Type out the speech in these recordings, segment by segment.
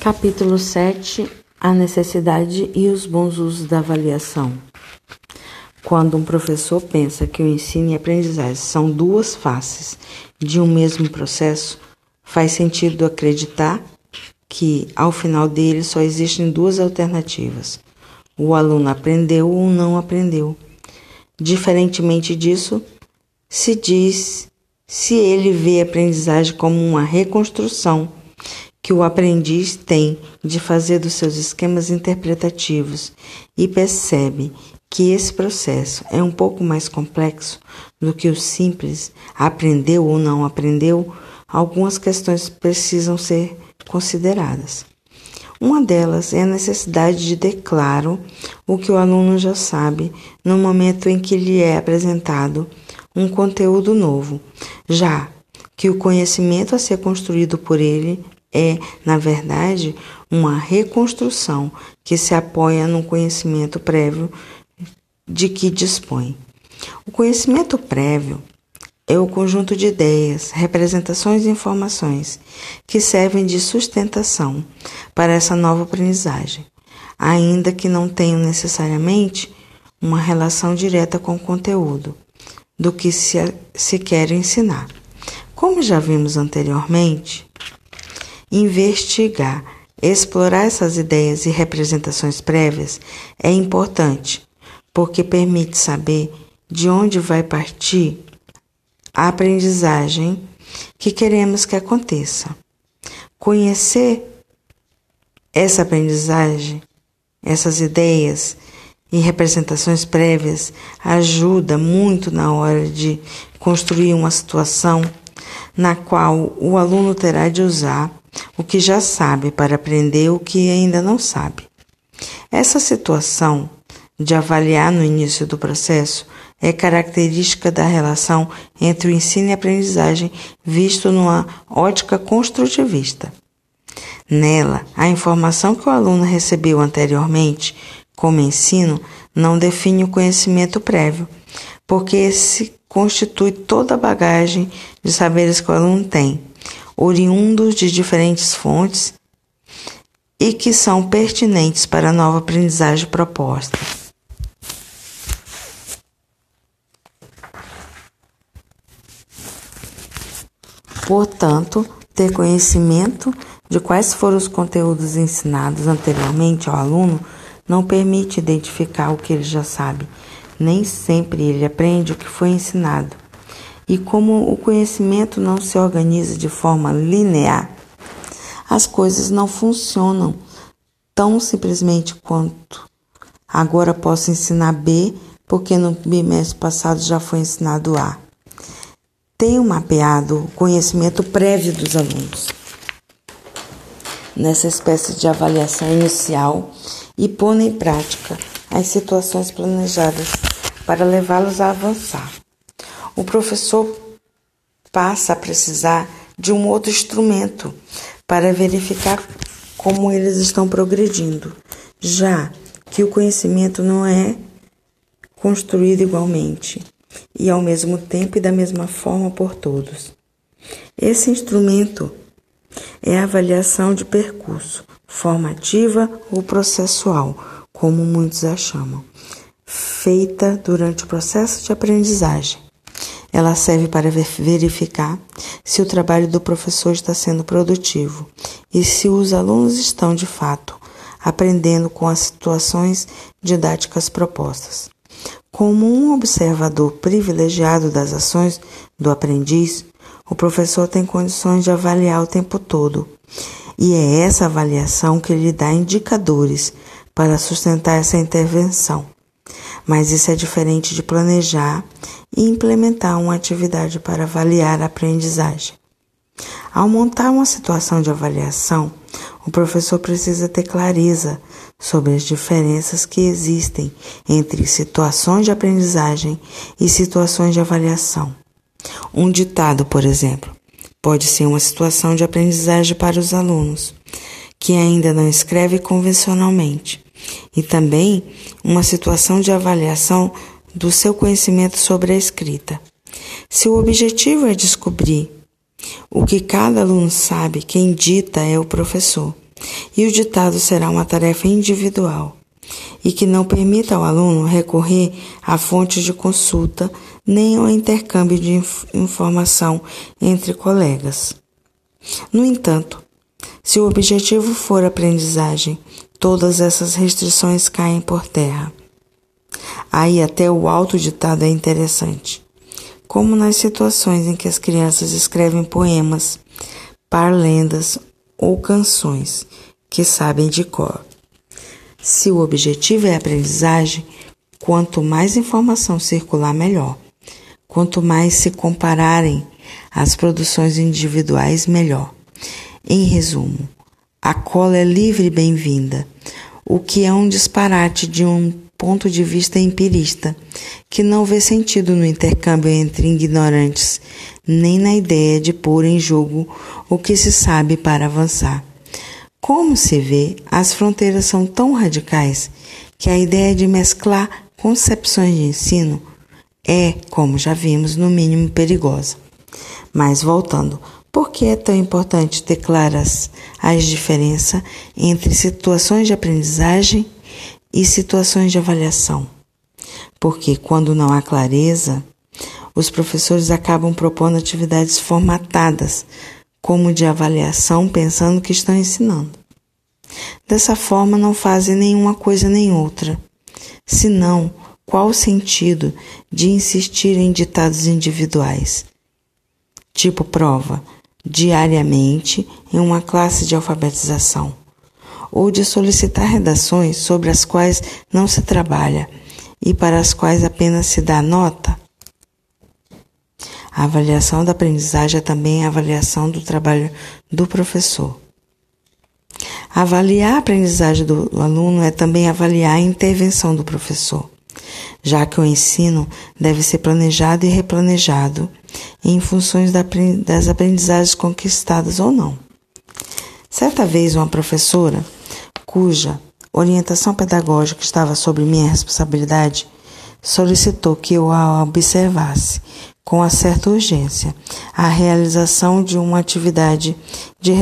Capítulo 7 A necessidade e os bons usos da avaliação. Quando um professor pensa que o ensino e a aprendizagem são duas faces de um mesmo processo, faz sentido acreditar que, ao final dele, só existem duas alternativas: o aluno aprendeu ou não aprendeu. Diferentemente disso, se diz se ele vê a aprendizagem como uma reconstrução que o aprendiz tem de fazer dos seus esquemas interpretativos e percebe que esse processo é um pouco mais complexo do que o simples aprendeu ou não aprendeu, algumas questões precisam ser consideradas. Uma delas é a necessidade de ter claro o que o aluno já sabe no momento em que lhe é apresentado um conteúdo novo, já que o conhecimento a ser construído por ele é, na verdade, uma reconstrução que se apoia no conhecimento prévio de que dispõe. O conhecimento prévio é o conjunto de ideias, representações e informações que servem de sustentação para essa nova aprendizagem, ainda que não tenham necessariamente uma relação direta com o conteúdo do que se, se quer ensinar. Como já vimos anteriormente, Investigar, explorar essas ideias e representações prévias é importante, porque permite saber de onde vai partir a aprendizagem que queremos que aconteça. Conhecer essa aprendizagem, essas ideias e representações prévias ajuda muito na hora de construir uma situação na qual o aluno terá de usar o que já sabe para aprender o que ainda não sabe. Essa situação de avaliar no início do processo é característica da relação entre o ensino e aprendizagem visto numa ótica construtivista. Nela, a informação que o aluno recebeu anteriormente como ensino não define o conhecimento prévio, porque esse constitui toda a bagagem de saberes que o aluno tem oriundos de diferentes fontes e que são pertinentes para a nova aprendizagem proposta. Portanto, ter conhecimento de quais foram os conteúdos ensinados anteriormente ao aluno não permite identificar o que ele já sabe. Nem sempre ele aprende o que foi ensinado. E como o conhecimento não se organiza de forma linear, as coisas não funcionam tão simplesmente quanto. Agora posso ensinar B, porque no bimestre passado já foi ensinado A. Tenho mapeado o conhecimento prévio dos alunos. Nessa espécie de avaliação inicial e pondo em prática as situações planejadas para levá-los a avançar o professor passa a precisar de um outro instrumento para verificar como eles estão progredindo, já que o conhecimento não é construído igualmente e ao mesmo tempo e da mesma forma por todos. Esse instrumento é a avaliação de percurso, formativa ou processual, como muitos a chamam, feita durante o processo de aprendizagem. Ela serve para verificar se o trabalho do professor está sendo produtivo e se os alunos estão, de fato, aprendendo com as situações didáticas propostas. Como um observador privilegiado das ações do aprendiz, o professor tem condições de avaliar o tempo todo, e é essa avaliação que lhe dá indicadores para sustentar essa intervenção. Mas isso é diferente de planejar e implementar uma atividade para avaliar a aprendizagem. Ao montar uma situação de avaliação, o professor precisa ter clareza sobre as diferenças que existem entre situações de aprendizagem e situações de avaliação. Um ditado, por exemplo, pode ser uma situação de aprendizagem para os alunos que ainda não escreve convencionalmente, e também uma situação de avaliação do seu conhecimento sobre a escrita. Se o objetivo é descobrir o que cada aluno sabe, quem dita é o professor. e o ditado será uma tarefa individual e que não permita ao aluno recorrer a fontes de consulta nem ao intercâmbio de inf informação entre colegas. No entanto, se o objetivo for aprendizagem, todas essas restrições caem por terra. Aí até o autoditado é interessante. Como nas situações em que as crianças escrevem poemas, parlendas ou canções que sabem de cor. Se o objetivo é aprendizagem, quanto mais informação circular, melhor. Quanto mais se compararem as produções individuais, melhor. Em resumo, a cola é livre e bem-vinda, o que é um disparate de um ponto de vista empirista, que não vê sentido no intercâmbio entre ignorantes, nem na ideia de pôr em jogo o que se sabe para avançar. Como se vê, as fronteiras são tão radicais que a ideia de mesclar concepções de ensino é, como já vimos, no mínimo perigosa. Mas voltando, por que é tão importante ter claras as diferenças entre situações de aprendizagem e situações de avaliação? Porque quando não há clareza, os professores acabam propondo atividades formatadas como de avaliação, pensando que estão ensinando. Dessa forma, não fazem nenhuma coisa nem outra. Senão, qual o sentido de insistir em ditados individuais? Tipo prova, diariamente em uma classe de alfabetização, ou de solicitar redações sobre as quais não se trabalha e para as quais apenas se dá nota? A avaliação da aprendizagem é também a avaliação do trabalho do professor. Avaliar a aprendizagem do aluno é também avaliar a intervenção do professor, já que o ensino deve ser planejado e replanejado em funções das aprendizagens conquistadas ou não. Certa vez, uma professora, cuja orientação pedagógica estava sob minha responsabilidade, solicitou que eu a observasse com certa urgência, a realização de uma atividade de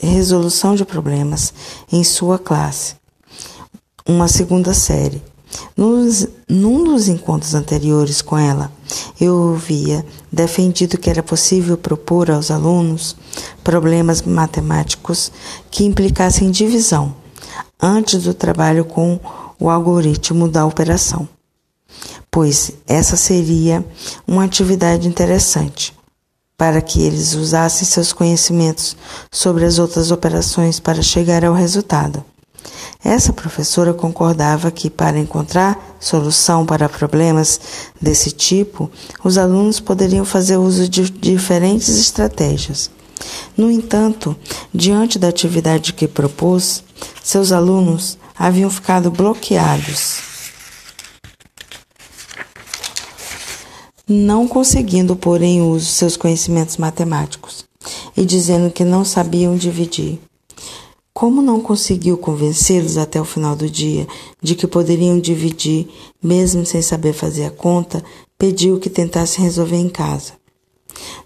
resolução de problemas em sua classe, uma segunda série. Nos, num dos encontros anteriores com ela, eu havia defendido que era possível propor aos alunos problemas matemáticos que implicassem divisão antes do trabalho com o algoritmo da operação pois essa seria uma atividade interessante para que eles usassem seus conhecimentos sobre as outras operações para chegar ao resultado. Essa professora concordava que, para encontrar solução para problemas desse tipo, os alunos poderiam fazer uso de diferentes estratégias. No entanto, diante da atividade que propôs, seus alunos haviam ficado bloqueados não conseguindo pôr em uso seus conhecimentos matemáticos e dizendo que não sabiam dividir. Como não conseguiu convencê-los até o final do dia de que poderiam dividir, mesmo sem saber fazer a conta, pediu que tentassem resolver em casa.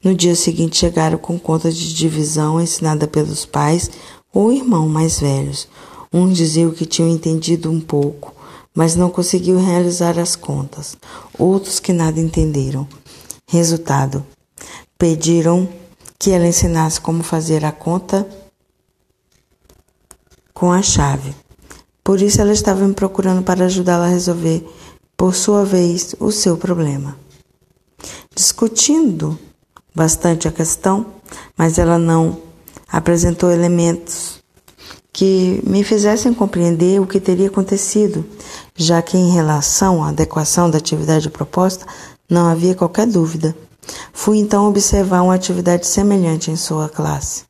No dia seguinte chegaram com conta de divisão ensinada pelos pais ou irmãos mais velhos. Uns diziam que tinham entendido um pouco, mas não conseguiu realizar as contas. Outros que nada entenderam. Resultado: pediram que ela ensinasse como fazer a conta com a chave. Por isso ela estava me procurando para ajudá-la a resolver, por sua vez, o seu problema. Discutindo bastante a questão, mas ela não apresentou elementos que me fizessem compreender o que teria acontecido, já que em relação à adequação da atividade proposta não havia qualquer dúvida. Fui então observar uma atividade semelhante em sua classe.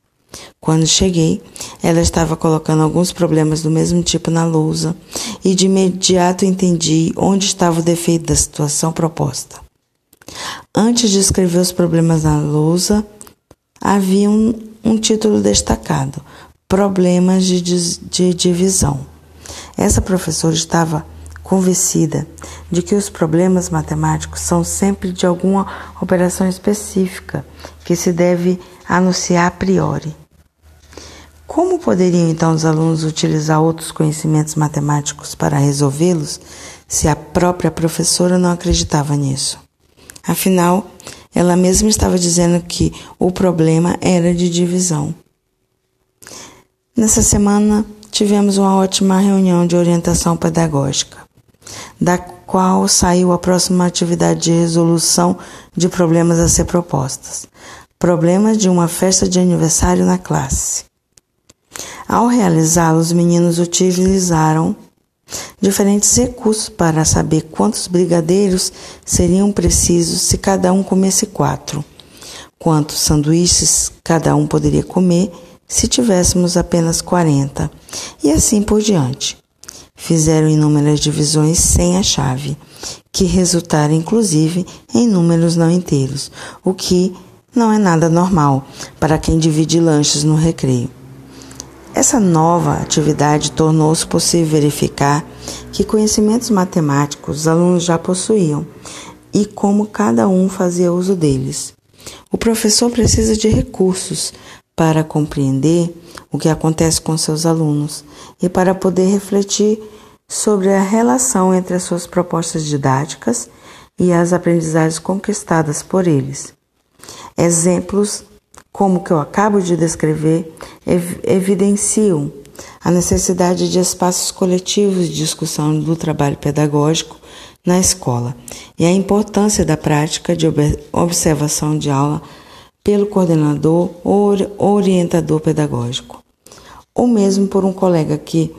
Quando cheguei, ela estava colocando alguns problemas do mesmo tipo na lousa e de imediato entendi onde estava o defeito da situação proposta. Antes de escrever os problemas na lousa, havia um, um título destacado: Problemas de, de divisão. Essa professora estava convencida de que os problemas matemáticos são sempre de alguma operação específica que se deve anunciar a priori. Como poderiam então os alunos utilizar outros conhecimentos matemáticos para resolvê-los se a própria professora não acreditava nisso? Afinal, ela mesma estava dizendo que o problema era de divisão. Nessa semana, tivemos uma ótima reunião de orientação pedagógica, da qual saiu a próxima atividade de resolução de problemas a ser propostas. Problemas de uma festa de aniversário na classe. Ao realizá-lo, os meninos utilizaram diferentes recursos para saber quantos brigadeiros seriam precisos se cada um comesse quatro, quantos sanduíches cada um poderia comer se tivéssemos apenas 40, e assim por diante. Fizeram inúmeras divisões sem a chave, que resultaram inclusive em números não inteiros, o que não é nada normal para quem divide lanches no recreio. Essa nova atividade tornou-se possível verificar que conhecimentos matemáticos os alunos já possuíam e como cada um fazia uso deles. O professor precisa de recursos para compreender o que acontece com seus alunos e para poder refletir sobre a relação entre as suas propostas didáticas e as aprendizagens conquistadas por eles. Exemplos como o que eu acabo de descrever ev evidenciam a necessidade de espaços coletivos de discussão do trabalho pedagógico na escola e a importância da prática de observação de aula pelo coordenador ou orientador pedagógico, ou mesmo por um colega que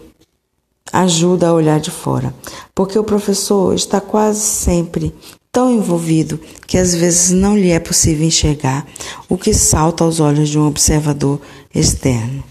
ajuda a olhar de fora, porque o professor está quase sempre tão envolvido que às vezes não lhe é possível enxergar o que salta aos olhos de um observador externo.